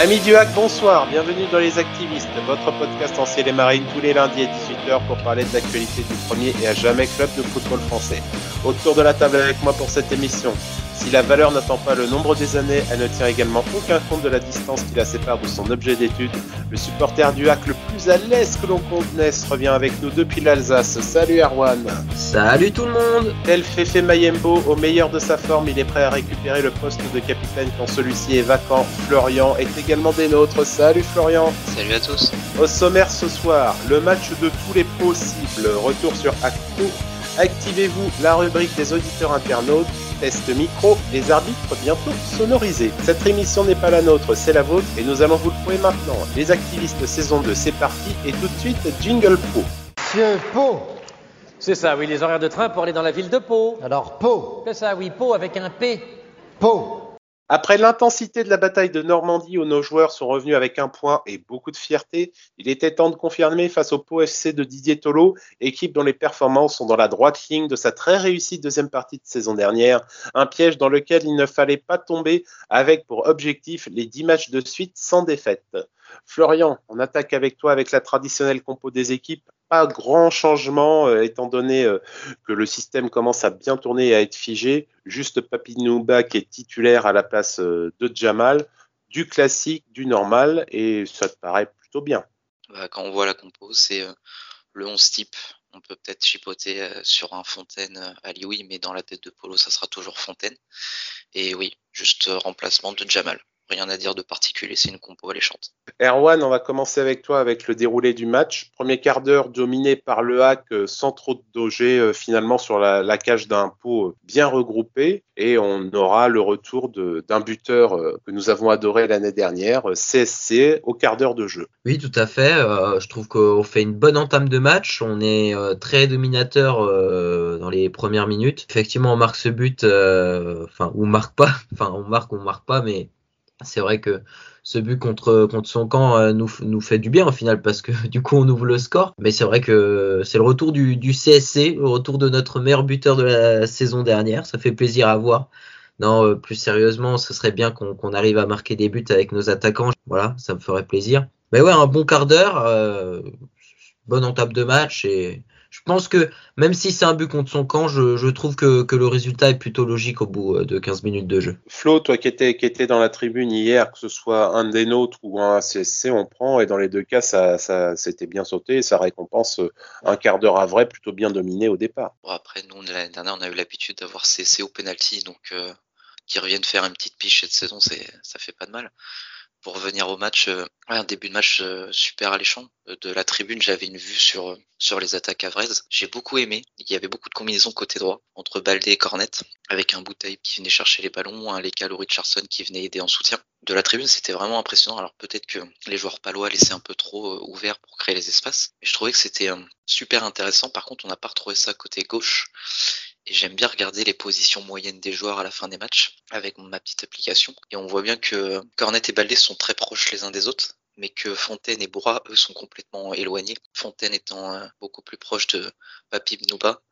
Amis du hack, bonsoir, bienvenue dans Les Activistes, votre podcast en ciel et marine tous les lundis à 18h pour parler de l'actualité du premier et à jamais club de football français. Autour de la table avec moi pour cette émission, si la valeur n'attend pas le nombre des années, elle ne tient également aucun compte de la distance qui la sépare de son objet d'étude. Le supporter du hack le plus à l'aise que l'on connaisse revient avec nous depuis l'Alsace. Salut Erwan Salut tout le monde Tel Fefe Mayembo, au meilleur de sa forme, il est prêt à récupérer le poste de capitaine quand celui-ci est vacant. Florian est également des nôtres. Salut Florian Salut à tous Au sommaire ce soir, le match de tous les possibles. Retour sur Acto. Activez-vous la rubrique des auditeurs internautes test micro, les arbitres bientôt sonorisés. Cette émission n'est pas la nôtre, c'est la vôtre et nous allons vous le prouver maintenant. Les activistes saison 2, c'est parti et tout de suite Jingle Pro. Monsieur Pau. C'est ça, oui, les horaires de train pour aller dans la ville de Pau. Alors Pau. C'est ça, oui, Pau avec un P. Pau. Après l'intensité de la bataille de Normandie où nos joueurs sont revenus avec un point et beaucoup de fierté, il était temps de confirmer face au Pau FC de Didier Tolo, équipe dont les performances sont dans la droite ligne de sa très réussie deuxième partie de saison dernière, un piège dans lequel il ne fallait pas tomber avec pour objectif les 10 matchs de suite sans défaite. Florian, on attaque avec toi avec la traditionnelle compo des équipes. Pas grand changement euh, étant donné euh, que le système commence à bien tourner et à être figé. Juste Papinouba qui est titulaire à la place euh, de Jamal. Du classique, du normal et ça te paraît plutôt bien. Bah, quand on voit la compo, c'est le 11 type. On peut peut-être chipoter sur un Fontaine à Lioui, mais dans la tête de Polo, ça sera toujours Fontaine. Et oui, juste remplacement de Jamal rien à dire de particulier, c'est une compo alléchante. Erwan, on va commencer avec toi avec le déroulé du match. Premier quart d'heure dominé par le hack euh, sans trop de doger euh, finalement sur la, cage d'un pot euh, bien regroupé et on aura le retour d'un buteur que nous avons adoré l'année dernière, CSC, au quart d'heure de jeu. Oui, tout à fait. je trouve qu'on fait une bonne entame de match. On est très dominateur dans les premières minutes. Effectivement, on marque ce but, enfin, on marque pas, enfin, on marque, on marque pas, mais c'est vrai que ce but contre, contre son camp euh, nous, nous fait du bien au final parce que du coup on ouvre le score. Mais c'est vrai que c'est le retour du, CSC, le retour de notre meilleur buteur de la saison dernière. Ça fait plaisir à voir. Non, euh, plus sérieusement, ce serait bien qu'on arrive à marquer des buts avec nos attaquants. Voilà, ça me ferait plaisir. Mais ouais, un bon quart d'heure, euh, bonne entame de match et je pense que même si c'est un but contre son camp, je, trouve que, le résultat est plutôt logique au bout euh, de 15 minutes de jeu. Flo, toi qui étais, qui était dans la tribune hier, que ce soit un des nôtres ou un CSC, on prend et dans les deux cas, ça, ça s'était bien sauté et ça récompense euh, un quart d'heure à vrai plutôt bien dominé au départ. après, nous, l'année dernière, on a eu l'habitude d'avoir CSC au penalty, donc euh, qui reviennent faire une petite piche cette saison, ça fait pas de mal pour revenir au match, euh, un début de match euh, super alléchant. Euh, de la tribune, j'avais une vue sur, sur les attaques à Vraise. J'ai beaucoup aimé. Il y avait beaucoup de combinaisons côté droit entre Baldé et Cornet, avec un Bouteille qui venait chercher les ballons, un Leka Richardson qui venait aider en soutien. De la tribune, c'était vraiment impressionnant. Alors peut-être que les joueurs palois laissaient un peu trop ouverts pour créer les espaces, mais je trouvais que c'était super intéressant. Par contre, on n'a pas retrouvé ça côté gauche. Et j'aime bien regarder les positions moyennes des joueurs à la fin des matchs avec ma petite application. Et on voit bien que Cornet et Baldé sont très proches les uns des autres, mais que Fontaine et Bourra, eux, sont complètement éloignés. Fontaine étant euh, beaucoup plus proche de Papi Bnouba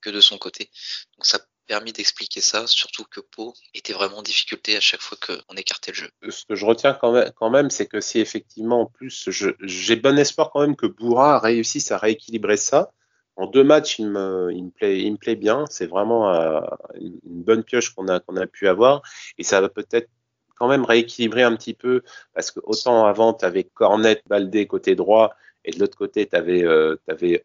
que de son côté. Donc ça permis d'expliquer ça, surtout que Pau était vraiment en difficulté à chaque fois qu'on écartait le jeu. Ce que je retiens quand même, c'est que si effectivement en plus, j'ai bon espoir quand même que Bourra réussisse à rééquilibrer ça, en deux matchs, il me, il plaît, il bien. C'est vraiment euh, une bonne pioche qu'on a, pu avoir. Et ça va peut-être quand même rééquilibrer un petit peu, parce que autant avant, tu avais Cornet, Baldé côté droit, et de l'autre côté, tu avais, euh,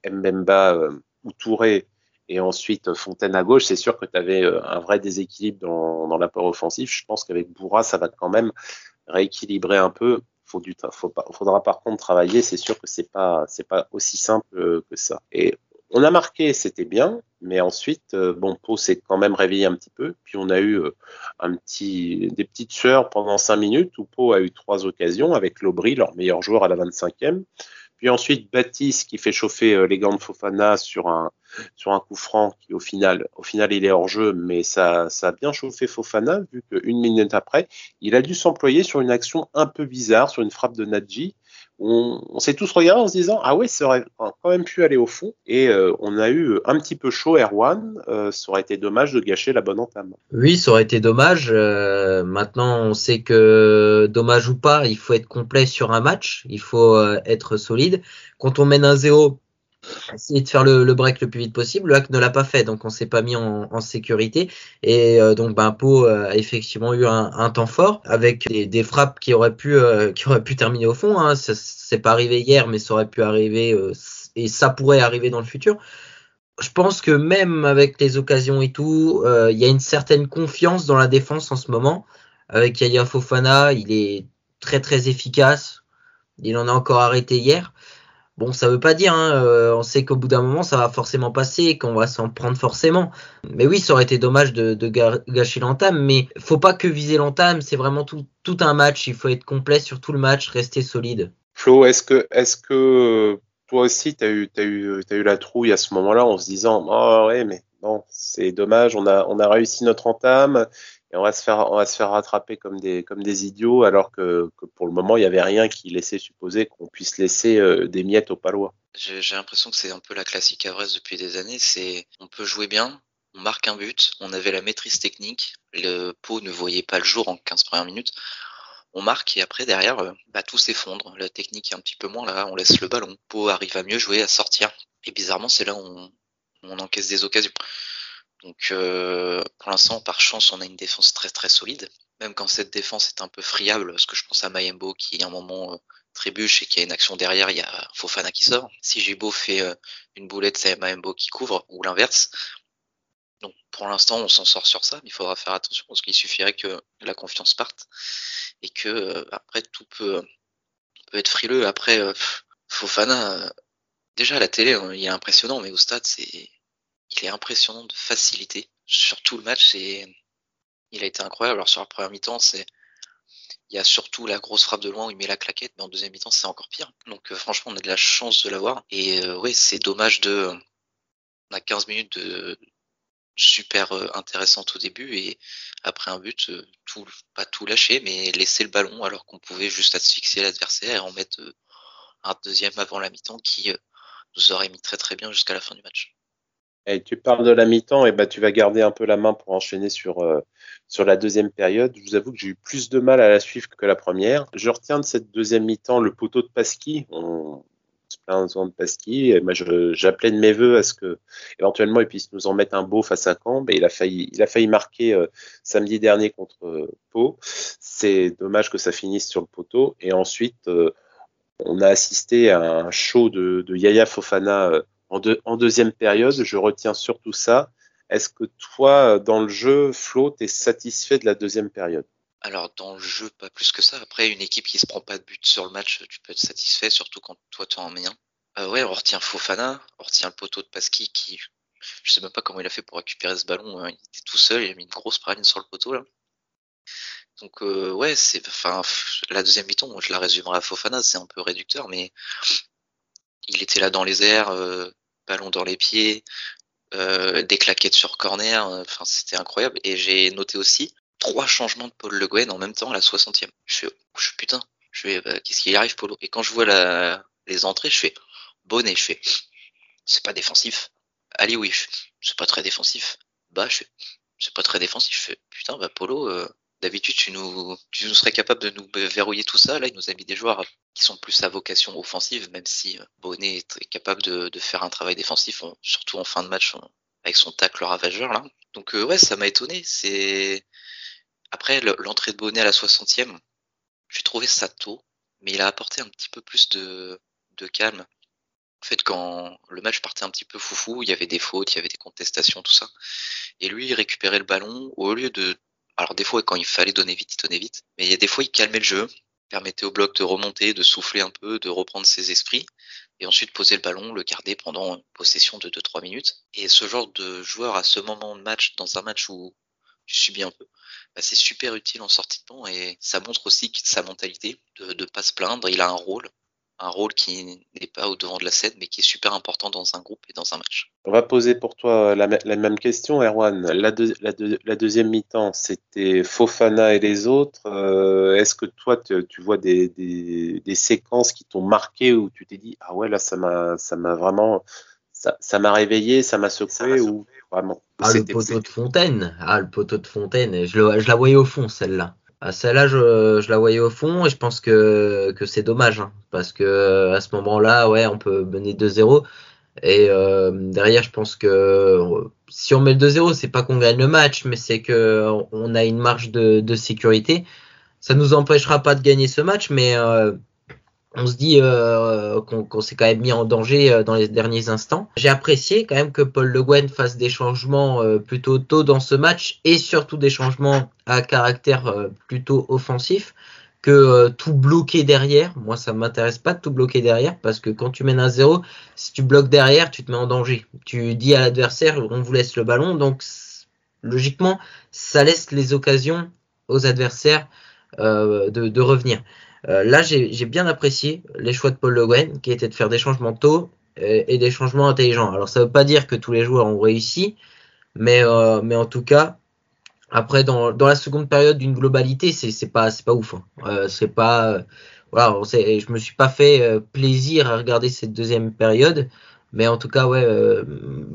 Mbemba euh, ou Touré, et ensuite Fontaine à gauche. C'est sûr que tu avais euh, un vrai déséquilibre dans, l'apport offensif. Je pense qu'avec Bourra, ça va quand même rééquilibrer un peu. Pas, faudra par contre travailler. C'est sûr que c'est pas, pas aussi simple que ça. Et on a marqué, c'était bien, mais ensuite, euh, bon, Pau s'est quand même réveillé un petit peu. Puis on a eu euh, des petites sueurs pendant cinq minutes où Pau a eu trois occasions avec Lobry, leur meilleur joueur à la 25e. Puis ensuite, Baptiste qui fait chauffer euh, les gants de Fofana sur un, coup franc qui au final, au final, il est hors jeu, mais ça, ça a bien chauffé Fofana vu qu'une minute après, il a dû s'employer sur une action un peu bizarre, sur une frappe de Nadji on, s'est tous regardés en se disant ah ouais, ça aurait quand même pu aller au fond. Et euh, on a eu un petit peu chaud Erwan. Euh, ça aurait été dommage de gâcher la bonne entame. Oui, ça aurait été dommage. Euh, maintenant, on sait que dommage ou pas, il faut être complet sur un match. Il faut euh, être solide. Quand on mène un 0 essayer de faire le, break le plus vite possible. Le hack ne l'a pas fait, donc on s'est pas mis en, sécurité. Et euh, donc ben, a effectivement eu un, temps fort avec des, des, frappes qui auraient pu euh, qui auraient pu terminer au fond. Hein. C'est pas arrivé hier, mais ça aurait pu arriver euh, et ça pourrait arriver dans le futur. Je pense que même avec les occasions et tout, il y a une certaine confiance dans la défense en ce moment. Avec Yaya Fofana, il est très très efficace. Il en a encore arrêté hier. Bon, ça veut pas dire, hein, euh, on sait qu'au bout d'un moment, ça va forcément passer, qu'on va s'en prendre forcément. Mais oui, ça aurait été dommage de, gâcher l'entame, mais faut pas que viser l'entame, c'est vraiment tout, un match, il faut être complet sur tout le match, rester solide. Flo, est-ce que, est-ce que toi aussi, tu as eu, eu la trouille à ce moment-là en se disant, oh ouais, mais non, c'est dommage, on a, on a réussi notre entame, et on va se faire on se faire rattraper comme des idiots alors que, pour le moment il y avait rien qui laissait supposer qu'on puisse laisser euh, des miettes aux palois. J'ai l'impression que c'est un peu la classique à depuis des années, c'est on peut jouer bien, on marque un but, on avait la maîtrise technique, le pot ne voyait pas le jour en 15 premières minutes. On marque et après derrière euh, bah, tout s'effondre, la technique est un petit peu moins là, on laisse le ballon, Pau arrive à mieux jouer, à sortir et bizarrement c'est là où on encaisse des occasions. Donc euh, pour l'instant, par chance, on a une défense très très solide. Même quand cette défense est un peu friable, parce que je pense à Mayembo qui à un moment euh, trébuche et qui a une action derrière, il y a Fofana qui sort. Si Jibo fait euh, une boulette, c'est Mayembo qui couvre, ou l'inverse. Donc pour l'instant, on s'en sort sur ça, mais il faudra faire attention parce qu'il suffirait que la confiance parte et que euh, après tout peut, peut être frileux. Après, euh, Fofana, déjà à la télé, hein, il est impressionnant, mais au stade, c'est il est impressionnant de facilité sur tout le match. Et il a été incroyable. Alors sur la première mi-temps, c'est il y a surtout la grosse frappe de loin où il met la claquette, mais en deuxième mi-temps, c'est encore pire. Donc euh, franchement, on a de la chance de l'avoir. Et euh, ouais, c'est dommage de on a 15 minutes de super euh, intéressante au début et après un but, pas tout lâcher, mais laisser le ballon alors qu'on pouvait juste asphyxier l'adversaire et en mettre un deuxième avant la mi-temps qui nous aurait mis très très bien jusqu'à la fin du match. Et tu parles de la mi-temps, et bah tu vas garder un peu la main pour enchaîner sur euh, sur la deuxième période. Je vous avoue que j'ai eu plus de mal à la suivre que la première. Je retiens de cette deuxième mi-temps le poteau de Pasqui. On se plaint de Pasqui. Et moi, j'appelais de mes voeux à ce que éventuellement il puisse nous en mettre un beau face à Caen. Mais il a failli il a failli marquer euh, samedi dernier contre euh, Pau. C'est dommage que ça finisse sur le poteau. Et ensuite, on a assisté à un show de, de Yaya Fofana en, deux, en, deuxième période. Je retiens surtout ça. Est-ce que toi, dans le jeu, Flo, tu es satisfait de la deuxième période? Alors, dans le jeu, pas plus que ça. Après, une équipe qui se prend pas de but sur le match, tu peux être satisfait, surtout quand toi, tu en mets un. Euh, ouais, on retient Fofana, on retient le poteau de Pasqui qui, je sais même pas comment il a fait pour récupérer ce ballon. Hein. Il était tout seul, il a mis une grosse praline sur le poteau là. Donc euh, ouais, c'est, enfin, la deuxième moi je la résumerai à Fofana, c'est un peu réducteur, mais il était là dans les airs, euh, ballon dans les pieds, euh, des claquettes sur corner, enfin c'était incroyable. Et j'ai noté aussi trois changements de Paul Le Guen en même temps à la 60e. Je fais, putain, je fais, bah, qu'est-ce qui arrive Polo Et quand je vois les entrées, je fais bonnet, je fais, c'est pas défensif. Ali oui, c'est pas très défensif. Bah, je fais, c'est pas très défensif. Je fais, putain, bah Polo, euh, d'habitude tu nous, tu nous serais capable de nous verrouiller tout ça. Là, il nous a mis des joueurs qui sont plus à vocation offensive, même si euh, Bonnet est capable de, faire un travail défensif, surtout en fin de match avec son tacle ravageur là. Donc euh, ouais, ça m'a étonné. C'est après l'entrée de Bonnet à la 60e, j'ai trouvé ça tôt, mais il a apporté un petit peu plus de calme. En fait, quand le match partait un petit peu foufou, il y avait des fautes, il y avait des contestations, tout ça. Et lui, il récupérait le ballon au lieu de alors des fois, quand il fallait donner vite, il donnait vite. Mais il y a des fois, il calmait le jeu, permettait au bloc de remonter, de souffler un peu, de reprendre ses esprits, et ensuite poser le ballon, le garder pendant une possession de 2-3 minutes. Et ce genre de joueur à ce moment de match, dans un match où tu subis un peu, bah c'est super utile en sortie de banc et ça montre aussi sa mentalité de ne pas se plaindre. Il a un rôle, un rôle qui n'est pas au devant de la scène, mais qui est super important dans un groupe et dans un match. On va poser pour toi la, même question, Erwan. La, la, deuxième mi-temps, c'était Fofana et les autres. Euh, est-ce que toi, tu, vois des, des, séquences qui t'ont marqué où tu t'es dit ah ouais là ça m'a ça m'a vraiment ça m'a réveillé, ça m'a secoué ou vraiment? Ah le poteau de Fontaine, ah le poteau de Fontaine, je, je la voyais au fond celle-là. Ah, celle-là, je, je, la voyais au fond et je pense que, que c'est dommage hein, parce que à ce moment-là, ouais, on peut mener 2-0 et euh, derrière, je pense que si on met le 2-0, c'est pas qu'on gagne le match, mais c'est que on a une marge de, de sécurité. Ça nous empêchera pas de gagner ce match, mais euh, on se dit euh, qu'on s'est quand même mis en danger euh, dans les derniers instants. J'ai apprécié quand même que Paul Le Guen fasse des changements euh, plutôt tôt dans ce match et surtout des changements à caractère plutôt offensif que tout bloquer derrière. Moi, ça m'intéresse pas de tout bloquer derrière parce que quand tu mènes un zéro, si tu bloques derrière, tu te mets en danger. Tu dis à l'adversaire, on vous laisse le ballon, donc logiquement, ça laisse les occasions aux adversaires de revenir. Euh, là, j'ai bien apprécié les choix de Paul Le qui étaient de faire des changements tôt euh, et, des changements intelligents. Alors, ça ne veut pas dire que tous les joueurs ont réussi, mais, euh, mais en tout cas, après, dans, dans la seconde période d'une globalité, c'est pas, pas ouf. Hein. c'est pas. voilà, je me suis pas fait plaisir à regarder cette deuxième période. Mais en tout cas, ouais,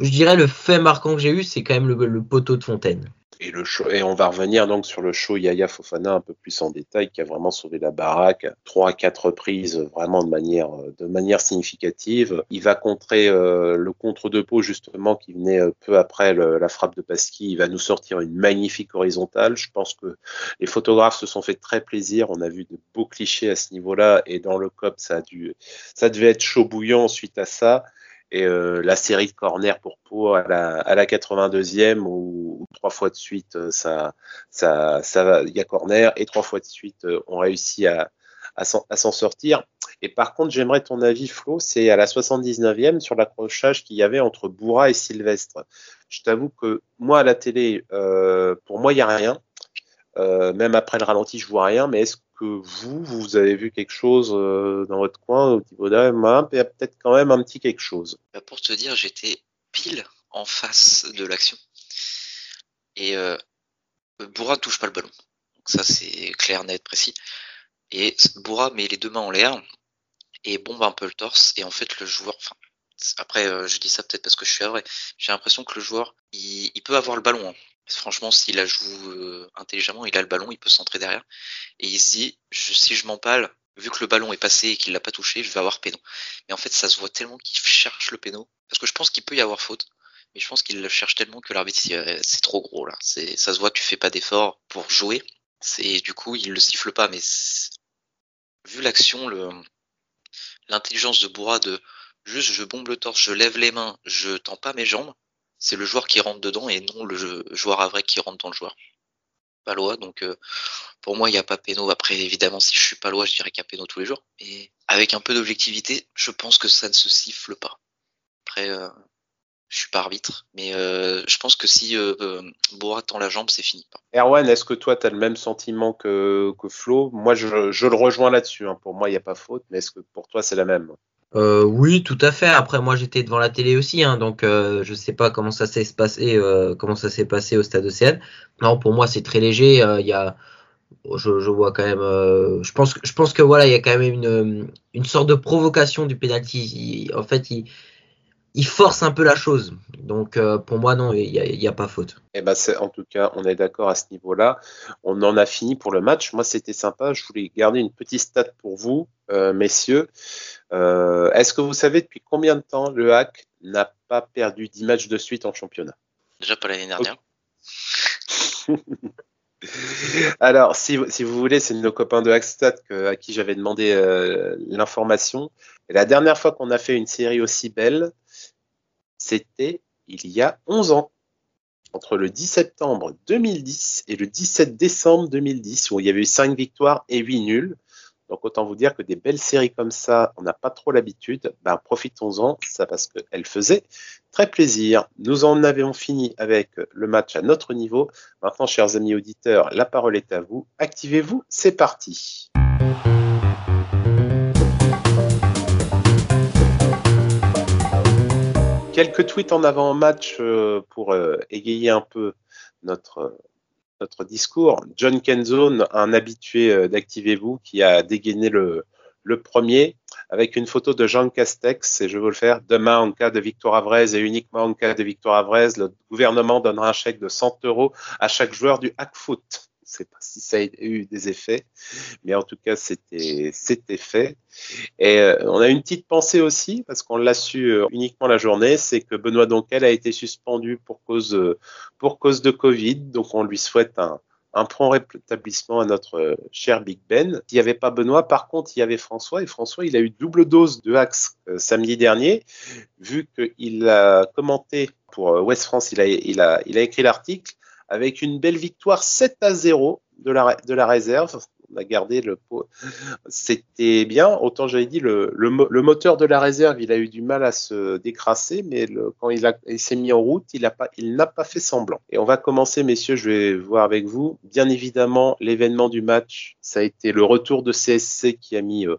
je dirais le fait marquant que j'ai eu, c'est quand même le poteau de Fontaine. Et, le show, et on va revenir donc sur le show Yaya Fofana un peu plus en détail, qui a vraiment sauvé la baraque. Trois à quatre reprises vraiment de manière, de manière significative. Il va contrer euh, le contre de peau justement qui venait euh, peu après la frappe de Pasqui. Il va nous sortir une magnifique horizontale. Je pense que les photographes se sont fait très plaisir. On a vu de beaux clichés à ce niveau-là et dans le COP, ça a dû, ça devait être chaud bouillant suite à ça. Et euh, la série de corner pour Pau à la, à la 82e où, trois fois de suite euh, ça, ça, ça, il y a corner et trois fois de suite euh, on réussit à, s'en sortir. Et par contre, j'aimerais ton avis, Flo, c'est à la 79e sur l'accrochage qu'il y avait entre Bourra et Sylvestre. Je t'avoue que moi, à la télé, pour moi, il n'y a rien. Même après le ralenti, je vois rien. Mais est-ce que vous, vous avez vu quelque chose euh, dans votre coin au niveau d'un Il y a peut-être quand même un petit quelque chose. Bah, pour te dire, j'étais pile en face de l'action. Et euh, Bourra touche pas le ballon. Donc ça, c'est clair, net, précis. Et Bourra met les deux mains en l'air et bombe un peu le torse. Et en fait, le joueur, enfin, après, euh, je dis ça peut-être parce que je suis vrai. J'ai l'impression que le joueur, il, peut avoir le ballon. Hein. Franchement, s'il la joue euh, intelligemment, il a le ballon, il peut centrer derrière. Et il se dit, si je m'empale, vu que le ballon est passé et qu'il l'a pas touché, je vais avoir péno. Mais en fait, ça se voit tellement qu'il cherche le péno. Parce que je pense qu'il peut y avoir faute. Mais je pense qu'il le cherche tellement que l'arbitre, c'est trop gros, là. Ça se voit, tu fais pas d'effort pour jouer. C'est, du coup, il le siffle pas. Mais vu l'action, l'intelligence de Bourra de juste je bombe le torse, je lève les mains, je tends pas mes jambes, c'est le joueur qui rentre dedans et non le joueur à vrai qui rentre dans le joueur. Palois, donc euh, pour moi il n'y a pas péno. Après évidemment si je suis palois je dirais qu'il y a péno tous les jours. Et avec un peu d'objectivité, je pense que ça ne se siffle pas. Après euh, je suis pas arbitre, mais euh, je pense que si euh, Borat tend la jambe, c'est fini. Erwan, est-ce que toi, tu as le même sentiment que, que Flo? Moi, je, le rejoins là-dessus. Hein. Pour moi, il n'y a pas faute, mais est-ce que pour toi, c'est la même? Euh, oui, tout à fait. Après, moi, j'étais devant la télé aussi, hein, donc euh, je sais pas comment ça s'est passé, euh, comment ça s'est passé au stade Océane. Non, pour moi, c'est très léger. Euh, il y a, je, je, vois quand même. je pense, je pense que voilà, il y a quand même une, une sorte de provocation du penalty. en fait, il, il force un peu la chose. Donc pour moi, non, il n'y a, y a, pas faute. Eh ben, en tout cas, on est d'accord à ce niveau-là. On en a fini pour le match. Moi, c'était sympa. Je voulais garder une petite stat pour vous, messieurs. Euh, est-ce que vous savez depuis combien de temps le Hack n'a pas perdu 10 matchs de suite en championnat? Déjà pas l'année dernière. Alors, si, vous voulez, c'est nos copains de Hackstat à qui j'avais demandé euh, l'information. La dernière fois qu'on a fait une série aussi belle, c'était il y a 11 ans, entre le 10 septembre 2010 et le 17 décembre 2010, où il y avait eu 5 victoires et 8 nuls. Donc autant vous dire que des belles séries comme ça, on n'a pas trop l'habitude. Ben, profitons-en, ça parce qu'elles faisaient très plaisir. Nous en avions fini avec le match à notre niveau. Maintenant, chers amis auditeurs, la parole est à vous. Activez-vous, c'est parti. Quelques tweets en avant-match euh, pour euh, égayer un peu notre, discours. John Kenzone, un habitué euh, d'Activez-vous, qui a dégainé le, premier avec une photo de Jean Castex, et je veux le faire, demain en cas de victoire à Vraise et uniquement en cas de victoire à Vraise, le gouvernement donnera un chèque de 100 euros à chaque joueur du Hackfoot. Je sais pas si ça a eu des effets, mais en tout cas, c'était, fait. Et euh, on a une petite pensée aussi, parce qu'on l'a su euh, uniquement la journée, c'est que Benoît Donquel a été suspendu pour cause, euh, de Covid. Donc, on lui souhaite un, prompt rétablissement à notre cher Big Ben. Il n'y avait pas Benoît, par contre, il y avait François. Et François, il a eu double dose de Axe samedi dernier, vu qu'il a commenté pour West France, il a écrit l'article avec une belle victoire 7 à 0 de la, réserve on a gardé le pot. C'était bien. Autant j'avais dit, le, moteur de la réserve, il a eu du mal à se décrasser, mais quand il, s'est mis en route, il n'a pas, il n'a pas fait semblant. Et on va commencer, messieurs, je vais voir avec vous. Bien évidemment, l'événement du match, ça a été le retour de CSC qui a mis euh,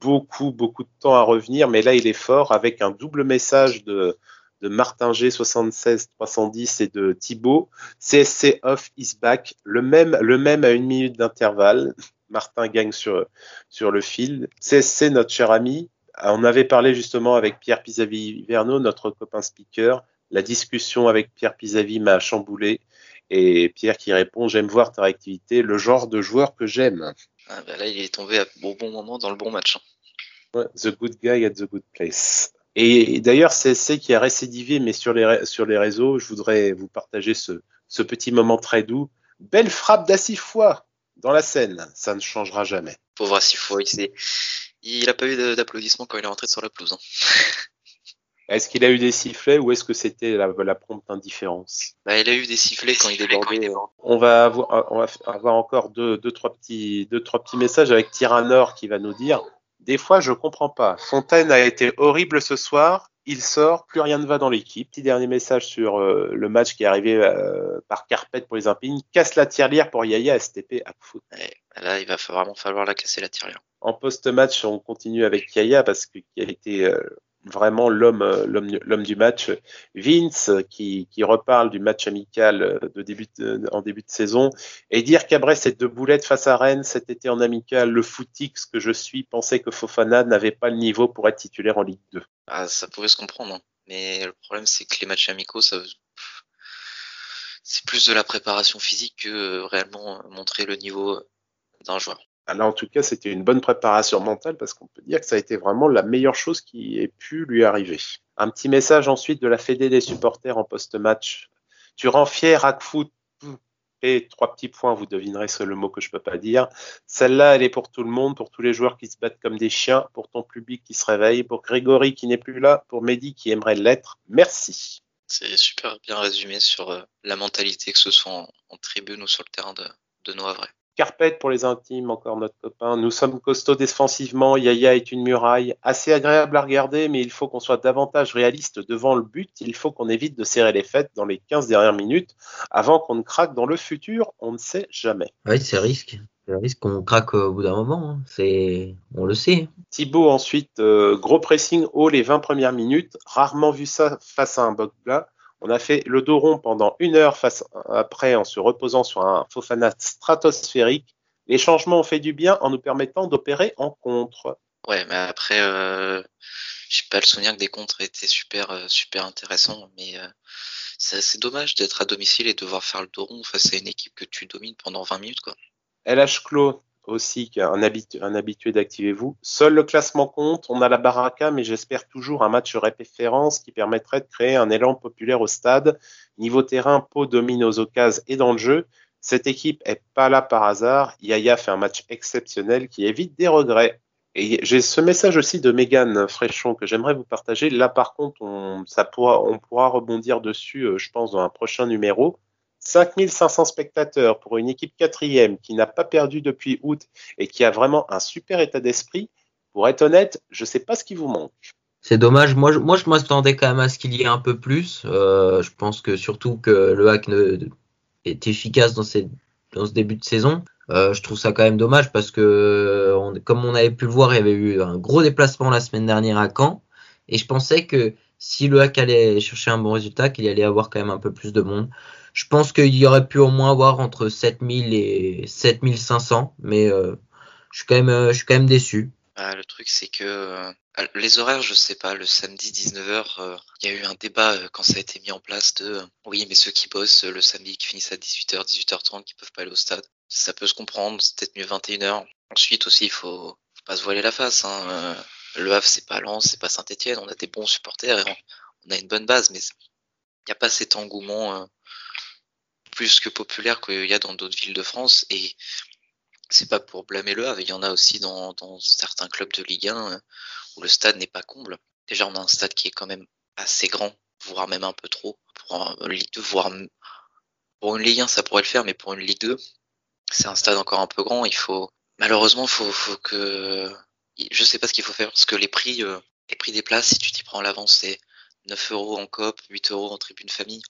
beaucoup, beaucoup de temps à revenir, mais là, il est fort avec un double message de, de Martin G 76 310 et de Thibaut. CSC off is back. Le même, le même à une minute d'intervalle. Martin gagne sur, sur le fil. CSC, notre cher ami, on avait parlé justement avec Pierre Pisavi-Verneau, notre copain speaker. La discussion avec Pierre Pisavi m'a chamboulé. Et Pierre qui répond, j'aime voir ta réactivité, le genre de joueur que j'aime. Ah bah là, il est tombé au bon moment dans le bon match. Ouais, the good guy at the good place. Et d'ailleurs, c'est qui a récidivé, mais sur les, sur les réseaux, je voudrais vous partager ce, ce petit moment très doux. Belle frappe d'Assifois dans la scène, ça ne changera jamais. Pauvre Assifois, il n'a pas eu d'applaudissements quand il est rentré sur la pelouse. Hein. Est-ce qu'il a eu des sifflets ou est-ce que c'était la, la, prompte indifférence? Bah, Il a eu des sifflets quand il est débordé. On va avoir, on va avoir encore deux, deux, trois petits, deux, trois petits messages avec Tyranor qui va nous dire des fois, je comprends pas. Fontaine a été horrible ce soir. Il sort, plus rien ne va dans l'équipe. Petit dernier message sur euh, le match qui est arrivé euh, par Carpet pour les Impines. Casse la tirelière pour Yaya STP à foot. Ouais, là, il va vraiment falloir la casser la tirelière. En post-match, on continue avec Yaya parce qu'il a été euh, vraiment l'homme l'homme l'homme du match. Vince qui, qui reparle du match amical de début en début de saison et dire qu'après ces deux boulettes face à Rennes cet été en amical le footix que je suis pensait que Fofana n'avait pas le niveau pour être titulaire en Ligue 2 ah, ça pouvait se comprendre hein. mais le problème c'est que les matchs amicaux ça c'est plus de la préparation physique que réellement montrer le niveau d'un joueur Là, en tout cas, c'était une bonne préparation mentale parce qu'on peut dire que ça a été vraiment la meilleure chose qui ait pu lui arriver. Un petit message ensuite de la Fédé des supporters en post-match. Tu rends fier Hackfoot et trois petits points, vous devinerez c'est le mot que je peux pas dire. Celle-là, elle est pour tout le monde, pour tous les joueurs qui se battent comme des chiens, pour ton public qui se réveille, pour Grégory qui n'est plus là, pour Mehdi qui aimerait l'être. Merci. C'est super bien résumé sur euh, la mentalité, que ce soit en, tribune ou sur le terrain de, de. Carpette pour les intimes, encore notre copain. Nous sommes costauds défensivement. Yaya est une muraille. Assez agréable à regarder, mais il faut qu'on soit davantage réaliste devant le but. Il faut qu'on évite de serrer les fêtes dans les 15 dernières minutes avant qu'on ne craque dans le futur. On ne sait jamais. Oui, c'est risque. C'est risque qu'on craque au bout d'un moment. Hein. C'est, on le sait. Thibaut ensuite, euh, gros pressing haut les 20 premières minutes. Rarement vu ça face à un Bogba. On a fait le dos rond pendant une heure face, après en se reposant sur un Fofana stratosphérique. Les changements ont fait du bien en nous permettant d'opérer en contre. Ouais, mais après, euh, j'ai pas le souvenir que des contres étaient super, euh, super intéressants, mais euh, c'est dommage d'être à domicile et de devoir faire le dos rond face à une équipe que tu domines pendant 20 minutes, quoi. LH Clos, aussi un, habitué, un habitué d'Activez-vous. Seul le classement compte, on a la baraka, mais j'espère toujours un match référence qui permettrait de créer un élan populaire au stade. Niveau terrain, Pau domine aux occasions et dans le jeu. Cette équipe est pas là par hasard. Yaya fait un match exceptionnel qui évite des regrets. Et j'ai ce message aussi de Megan Fréchon que j'aimerais vous partager. Là, par contre, on, ça pourra, on pourra rebondir dessus, euh, je pense, dans un prochain numéro. 5500 spectateurs pour une équipe quatrième qui n'a pas perdu depuis août et qui a vraiment un super état d'esprit. Pour être honnête, je ne sais pas ce qui vous manque. C'est dommage. Moi, je, m'attendais quand même à ce qu'il y ait un peu plus. Euh, je pense que surtout que le hack est efficace dans, ce début de saison. Euh, je trouve ça quand même dommage parce que, comme on avait pu le voir, il y avait eu un gros déplacement la semaine dernière à Caen. Et je pensais que si le hack allait chercher un bon résultat, qu'il allait avoir quand même un peu plus de monde. Je pense qu'il y aurait pu au moins avoir entre 7000 et 7500, mais euh, je suis quand même, euh, je suis quand même déçu. Ah, le truc, c'est que euh, les horaires, je sais pas, le samedi 19h, il y a eu un débat quand ça a été mis en place de oui, mais ceux qui bossent le samedi, qui finissent à 18h, 18h30, qui peuvent pas aller au stade, ça peut se comprendre, c'est peut-être mieux 21h. Ensuite aussi, il faut, faut pas se voiler la face. Hein. Le Havre, c'est pas Lens, c'est pas Saint-Etienne, on a des bons supporters et on, a une bonne base, mais il n'y a pas cet engouement plus que populaire qu'il y a dans d'autres villes de France. Et c'est pas pour blâmer le Havre, il y en a aussi dans, certains clubs de Ligue 1 euh, où le stade n'est pas comble. Déjà, on a un stade qui est quand même assez grand, voire même un peu trop. Pour une Ligue 2, voire pour une Ligue 1, ça pourrait le faire, mais pour une Ligue 2, c'est un stade encore un peu grand. Il faut malheureusement, faut, faut que je sais pas ce qu'il faut faire parce que les prix, euh, les prix des places, si tu t'y prends à l'avance, c'est 9 euros en COP, 8 euros en tribune famille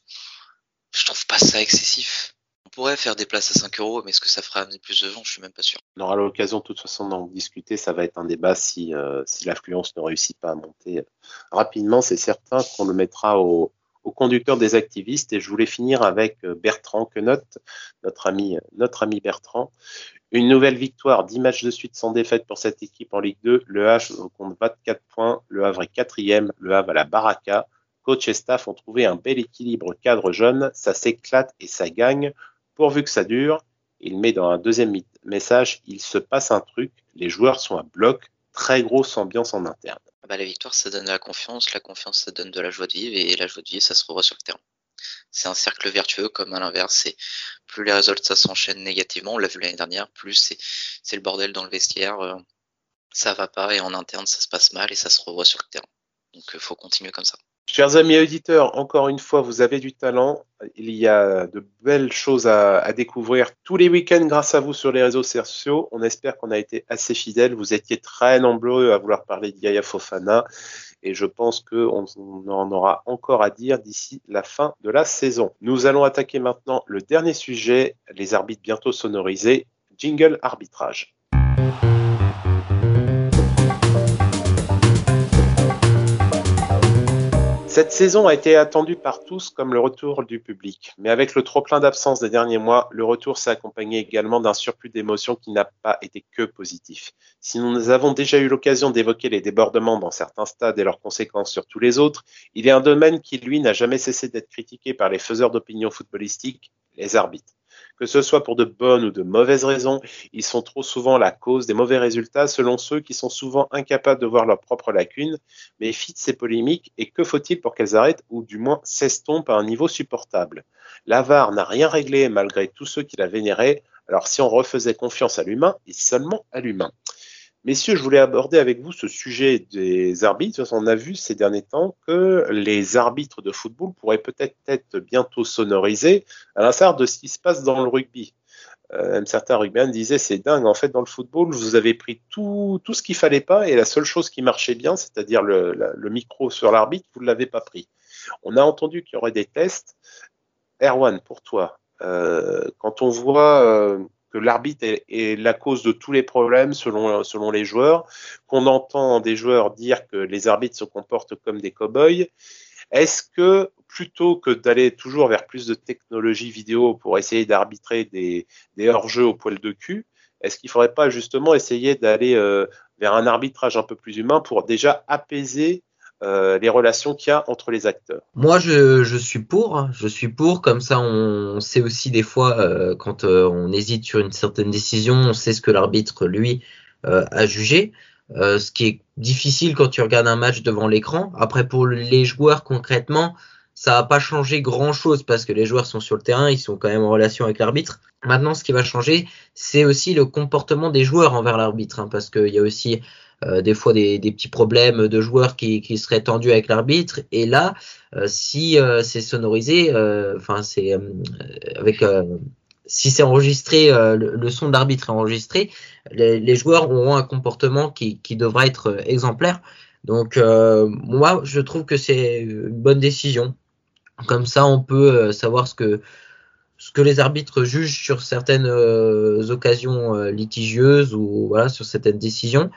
je trouve pas ça excessif. On pourrait faire des places à 5 euros, mais est-ce que ça fera amener plus de gens? Je suis même pas sûr. On aura l'occasion de toute façon d'en discuter. Ça va être un débat si, euh, l'affluence ne réussit pas à monter rapidement. C'est certain qu'on le mettra au, conducteur des activistes. Et je voulais finir avec euh, Bertrand Quenot, notre ami, notre ami Bertrand. Une nouvelle victoire, 10 matchs de suite sans défaite pour cette équipe en Ligue 2. Le H compte 24 points. Le Havre est quatrième. Le Havre à la Baraka. Coach et staff ont trouvé un bel équilibre cadre jeune, ça s'éclate et ça gagne, pourvu que ça dure. Il met dans un deuxième message, il se passe un truc, les joueurs sont à bloc, très grosse ambiance en interne. Ah bah, la victoire, ça donne de la confiance, la confiance, ça donne de la joie de vivre, et la joie de vivre, ça se revoit sur le terrain. C'est un cercle vertueux, comme à l'inverse, c'est plus les résultats s'enchaînent négativement, on l'a vu l'année dernière, plus c'est le bordel dans le vestiaire, euh, ça va pas, et en interne, ça se passe mal, et ça se revoit sur le terrain. Donc, il euh, faut continuer comme ça. Chers amis auditeurs, encore une fois, vous avez du talent. Il y a de belles choses à, découvrir tous les week-ends grâce à vous sur les réseaux sociaux. On espère qu'on a été assez fidèles. Vous étiez très nombreux à vouloir parler d'Yaya Fofana et je pense qu'on en aura encore à dire d'ici la fin de la saison. Nous allons attaquer maintenant le dernier sujet, les arbitres bientôt sonorisés. Jingle arbitrage. Cette saison a été attendue par tous comme le retour du public, mais avec le trop plein d'absence des derniers mois, le retour s'est accompagné également d'un surplus d'émotions qui n'a pas été que positif. Si nous avons déjà eu l'occasion d'évoquer les débordements dans certains stades et leurs conséquences sur tous les autres, il a un domaine qui, lui, n'a jamais cessé d'être critiqué par les faiseurs d'opinion footballistique, les arbitres que ce soit pour de bonnes ou de mauvaises raisons, ils sont trop souvent la cause des mauvais résultats selon ceux qui sont souvent incapables de voir leurs propres lacunes. Mais fit ces polémiques et que faut-il pour qu'elles arrêtent ou du moins s'estompent à un niveau supportable? L'avare n'a rien réglé malgré tous ceux qui la vénéraient, alors si on refaisait confiance à l'humain et seulement à l'humain. Messieurs, je voulais aborder avec vous ce sujet des arbitres. On a vu ces derniers temps que les arbitres de football pourraient peut-être être bientôt sonorisés, à l'instar de ce qui se passe dans le rugby. Euh, certains rugbyens disaient c'est dingue, en fait, dans le football, vous avez pris tout, tout ce qu'il fallait pas et la seule chose qui marchait bien, c'est-à-dire le, le, micro sur l'arbitre, vous ne l'avez pas pris. On a entendu qu'il y aurait des tests. Erwan, pour toi, euh, quand on voit euh, que l'arbitre est, la cause de tous les problèmes selon, les joueurs, qu'on entend des joueurs dire que les arbitres se comportent comme des cow-boys. Est-ce que plutôt que d'aller toujours vers plus de technologie vidéo pour essayer d'arbitrer des, des hors-jeux au poil de cul, est-ce qu'il ne faudrait pas justement essayer d'aller euh, vers un arbitrage un peu plus humain pour déjà apaiser euh, les relations qu'il y a entre les acteurs. Moi, je, je, suis pour. Hein. Je suis pour. Comme ça, on sait aussi des fois, euh, quand euh, on hésite sur une certaine décision, on sait ce que l'arbitre, lui, a jugé. ce qui est difficile quand tu regardes un match devant l'écran. Après, pour les joueurs, concrètement, ça va pas changer grand chose parce que les joueurs sont sur le terrain, ils sont quand même en relation avec l'arbitre. Maintenant, ce qui va changer, c'est aussi le comportement des joueurs envers l'arbitre, hein, parce qu'il y a aussi euh, des fois des, petits problèmes de joueurs qui, qui seraient tendus avec l'arbitre. Et là, euh, si euh, c'est sonorisé, enfin c'est avec si c'est enregistré, le, son de l'arbitre est enregistré, les, joueurs auront un comportement qui, qui devra être exemplaire. Donc moi, je trouve que c'est une bonne décision. Comme ça, on peut savoir ce que ce que les arbitres jugent sur certaines occasions litigieuses ou voilà sur certaines décisions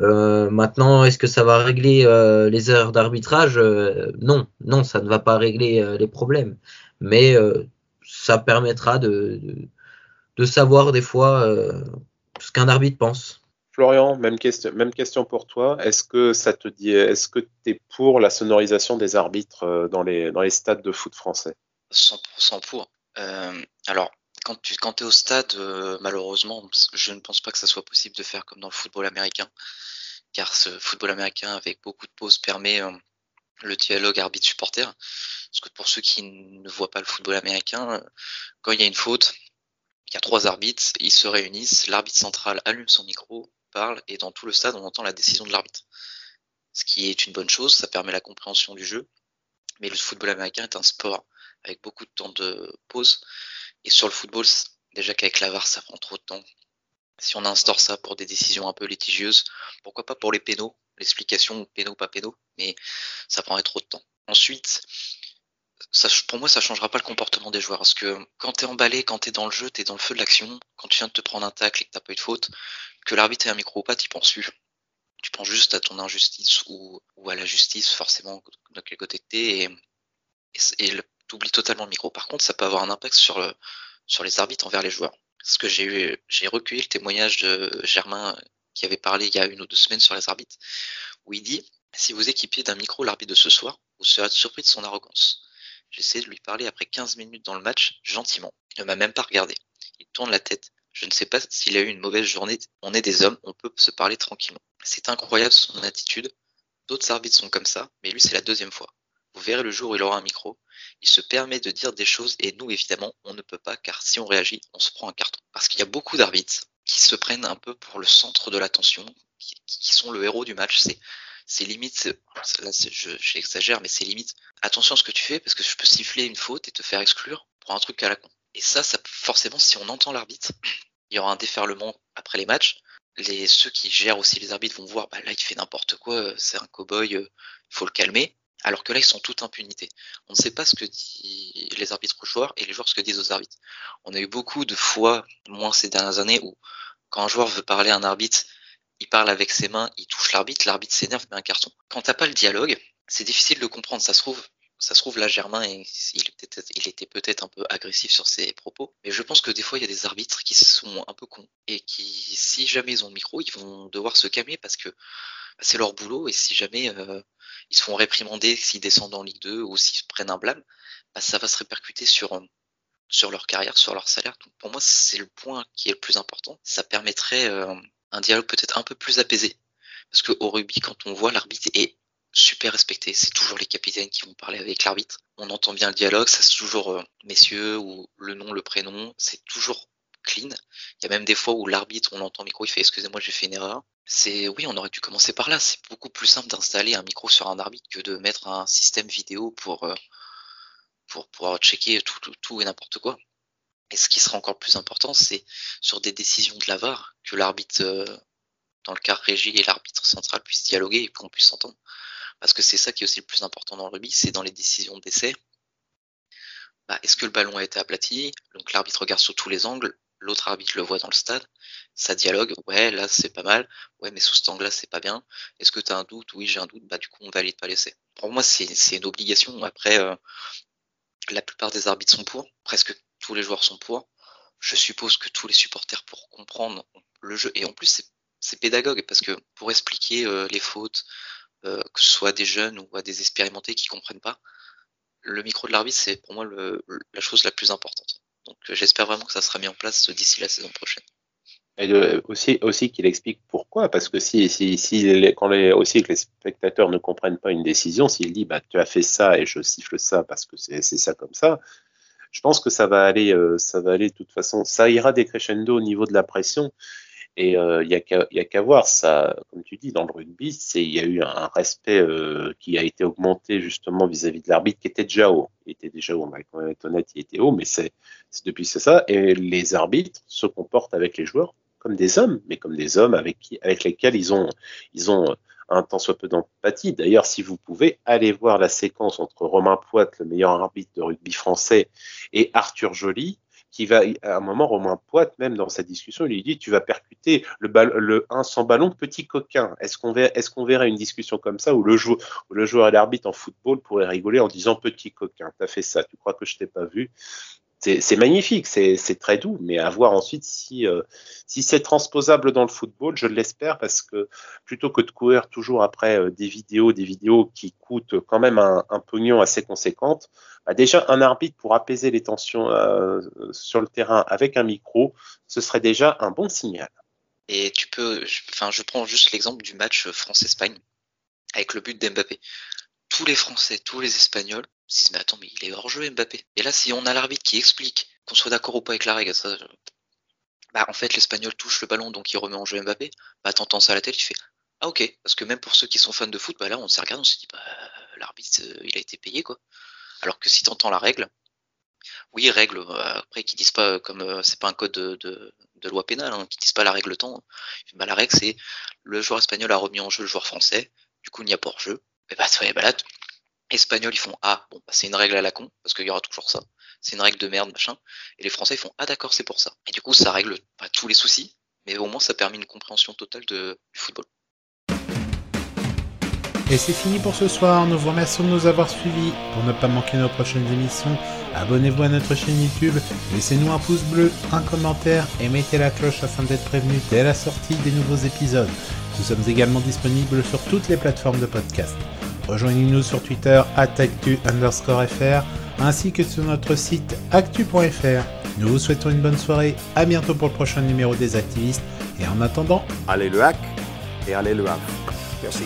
Euh, maintenant, est-ce que ça va régler euh, les erreurs d'arbitrage? Euh, Non, non, ça ne va pas régler euh, les problèmes. Mais euh, ça permettra de, de, de savoir des fois euh, ce qu'un arbitre pense. Florian, même question, même question pour toi. Est-ce que ça te dit, est-ce que tu es pour la sonorisation des arbitres dans les, dans les stades de foot français? 100% pour. Euh, alors, quand tu es au stade, euh, malheureusement, je ne pense pas que ça soit possible de faire comme dans le football américain, car ce football américain avec beaucoup de pauses permet euh, le dialogue arbitre-supporter. Parce que pour ceux qui ne voient pas le football américain, euh, quand il y a une faute, il y a trois arbitres, ils se réunissent, l'arbitre central allume son micro, parle, et dans tout le stade, on entend la décision de l'arbitre. Ce qui est une bonne chose, ça permet la compréhension du jeu. Mais le football américain est un sport avec beaucoup de temps de pause. Et sur le football, déjà qu'avec la VAR, ça prend trop de temps. Si on instaure ça pour des décisions un peu litigieuses, pourquoi pas pour les pénaux, l'explication pénaux pas pénaux, mais ça prendrait trop de temps. Ensuite, ça, pour moi, ça changera pas le comportement des joueurs. Parce que quand t'es emballé, quand t'es dans le jeu, t'es dans le feu de l'action, quand tu viens de te prendre un tacle et que t'as pas eu de faute, que l'arbitre ait un micro ou pas, t'y penses plus. Tu penses juste à ton injustice ou, à la justice, forcément, de quel côté t'es, et, et t'oublies totalement le micro. Par contre, ça peut avoir un impact sur, le, sur les arbitres envers les joueurs. Parce que j'ai j'ai recueilli le témoignage de Germain qui avait parlé il y a une ou deux semaines sur les arbitres, où il dit si vous équipiez d'un micro l'arbitre de ce soir, vous serez surpris de son arrogance. J'essaie de lui parler après 15 minutes dans le match, gentiment. Il ne m'a même pas regardé. Il tourne la tête. Je ne sais pas s'il a eu une mauvaise journée. On est des hommes, on peut se parler tranquillement. C'est incroyable son attitude. D'autres arbitres sont comme ça, mais lui c'est la deuxième fois. Vous verrez le jour où il aura un micro. Il se permet de dire des choses et nous, évidemment, on ne peut pas car si on réagit, on se prend un carton. Parce qu'il y a beaucoup d'arbitres qui se prennent un peu pour le centre de l'attention, qui, sont le héros du match. C'est, c'est limite, là je, j'exagère, mais c'est limite, attention à ce que tu fais parce que je peux siffler une faute et te faire exclure pour un truc à la con. Et ça, ça forcément, si on entend l'arbitre, il y aura un déferlement après les matchs. Les, ceux qui gèrent aussi les arbitres vont voir, bah là, il fait n'importe quoi, c'est un cow-boy, il faut le calmer. Alors que là, ils sont toute impunité. On ne sait pas ce que disent les arbitres aux joueurs et les joueurs ce que disent aux arbitres. On a eu beaucoup de fois, moins ces dernières années, où quand un joueur veut parler à un arbitre, il parle avec ses mains, il touche l'arbitre, l'arbitre s'énerve, met un carton. Quand t'as pas le dialogue, c'est difficile de comprendre. Ça se trouve, ça se trouve là, Germain, il, était, il était peut-être un peu agressif sur ses propos, mais je pense que des fois, il y a des arbitres qui sont un peu cons et qui, si jamais ils ont le micro, ils vont devoir se calmer parce que c'est leur boulot et si jamais euh, ils se font réprimander s'ils descendent en Ligue 2 ou s'ils prennent un blâme, bah, ça va se répercuter sur sur leur carrière, sur leur salaire. Donc pour moi, c'est le point qui est le plus important. Ça permettrait euh, un dialogue peut-être un peu plus apaisé. Parce que au rugby, quand on voit l'arbitre est super respecté, c'est toujours les capitaines qui vont parler avec l'arbitre. On entend bien le dialogue, ça c'est toujours euh, messieurs ou le nom, le prénom, c'est toujours clean. Il y a même des fois où l'arbitre, on entend micro, il fait excusez-moi, j'ai fait une erreur. C'est oui, on aurait dû commencer par là. C'est beaucoup plus simple d'installer un micro sur un arbitre que de mettre un système vidéo pour euh, pour pouvoir checker tout, et n'importe quoi. Et ce qui sera encore plus important, c'est sur des décisions de la VAR que l'arbitre, euh, dans le cas régie et l'arbitre central puissent dialoguer et qu'on puisse s'entendre. Parce que c'est ça qui est aussi le plus important dans le rugby, c'est dans les décisions d'essai. Bah, est-ce que le ballon a été aplati? Donc l'arbitre regarde sur tous les angles, l'autre arbitre le voit dans le stade, ça dialogue, ouais, là c'est pas mal, ouais, mais sous cet angle-là c'est pas bien. Est-ce que tu as un doute? Oui, j'ai un doute, bah du coup on valide pas l'essai. Pour moi, c'est une obligation. Après, euh, la plupart des arbitres sont pour, presque tous les joueurs sont pour. Je suppose que tous les supporters pour comprendre le jeu, et en plus c'est pédagogue, parce que pour expliquer euh, les fautes, euh, que ce soit des jeunes ou à des expérimentés qui comprennent pas, le micro de l'arbitre c'est pour moi le, la chose la plus importante. Donc j'espère vraiment que ça sera mis en place d'ici la saison prochaine. Et de, aussi, qu'il explique pourquoi, parce que si, les, quand les, spectateurs ne comprennent pas une décision, s'il dit bah tu as fait ça et je siffle ça parce que c'est ça comme ça, je pense que ça va aller, euh, ça va aller de toute façon, ça ira décrescendo au niveau de la pression. Et il euh, y a qu'à qu voir ça, comme tu dis, dans le rugby, c'est il y a eu un respect euh, qui a été augmenté justement vis-à-vis -vis de l'arbitre qui était déjà haut. Il était déjà haut, on va quand même être honnête, il était haut, mais c'est depuis c'est ça. Et les arbitres se comportent avec les joueurs comme des hommes, mais comme des hommes avec, qui, avec lesquels ils ont, ils ont un tant soit peu d'empathie. D'ailleurs, si vous pouvez, aller voir la séquence entre Romain Poit, le meilleur arbitre de rugby français, et Arthur Joly, qui va, à un moment, Romain Poite, même dans sa discussion, il lui dit, tu vas percuter le, le 1 sans ballon, petit coquin. Est-ce qu'on verrait une discussion comme ça où le, joueur, où le joueur et l'arbitre en football pourraient rigoler en disant petit coquin, t'as fait ça, tu crois que je t'ai pas vu? C'est magnifique, c'est très doux, mais à voir ensuite si, euh, si c'est transposable dans le football, je l'espère, parce que plutôt que de courir toujours après euh, des vidéos, des vidéos qui coûtent quand même un, pognon assez conséquente, bah déjà un arbitre pour apaiser les tensions euh, sur le terrain avec un micro, ce serait déjà un bon signal. Et tu peux, enfin, je prends juste l'exemple du match France-Espagne avec le but d'Mbappé. Tous les Français, tous les Espagnols se disent mais attends mais il est hors jeu Mbappé. Et là si on a l'arbitre qui explique qu'on soit d'accord ou pas avec la règle, ça, bah en fait l'Espagnol touche le ballon donc il remet en jeu Mbappé. Bah t'entends ça à la télé, tu fais ah ok parce que même pour ceux qui sont fans de foot, bah là on s'est regardé, on s'est dit bah l'arbitre euh, il a été payé quoi. Alors que si t'entends la règle, oui règle euh, après qui disent pas comme euh, c'est pas un code de, loi pénale, hein, qui disent pas la règle temps. Bah la règle c'est le joueur espagnol a remis en jeu le joueur français, du coup il n'y a pas hors jeu. Et bah, bah là Espagnols, ils font Ah, bon, bah, c'est une règle à la con, parce qu'il y aura toujours ça. C'est une règle de merde, machin. Et les Français, ils font Ah, d'accord, c'est pour ça. Et du coup, ça règle pas tous les soucis, mais au moins, ça permet une compréhension totale de, du football. Et c'est fini pour ce soir. Nous vous remercions de nous avoir suivis. Pour ne pas manquer nos prochaines émissions, abonnez-vous à notre chaîne YouTube, laissez-nous un pouce bleu, un commentaire et mettez la cloche afin d'être prévenu dès la sortie des nouveaux épisodes. Nous sommes également disponibles sur toutes les plateformes de podcast. Rejoignez-nous sur Twitter actu fr ainsi que sur notre site actu.fr. Nous vous souhaitons une bonne soirée, à bientôt pour le prochain numéro des activistes et en attendant, allez le hack et allez le hack. Merci.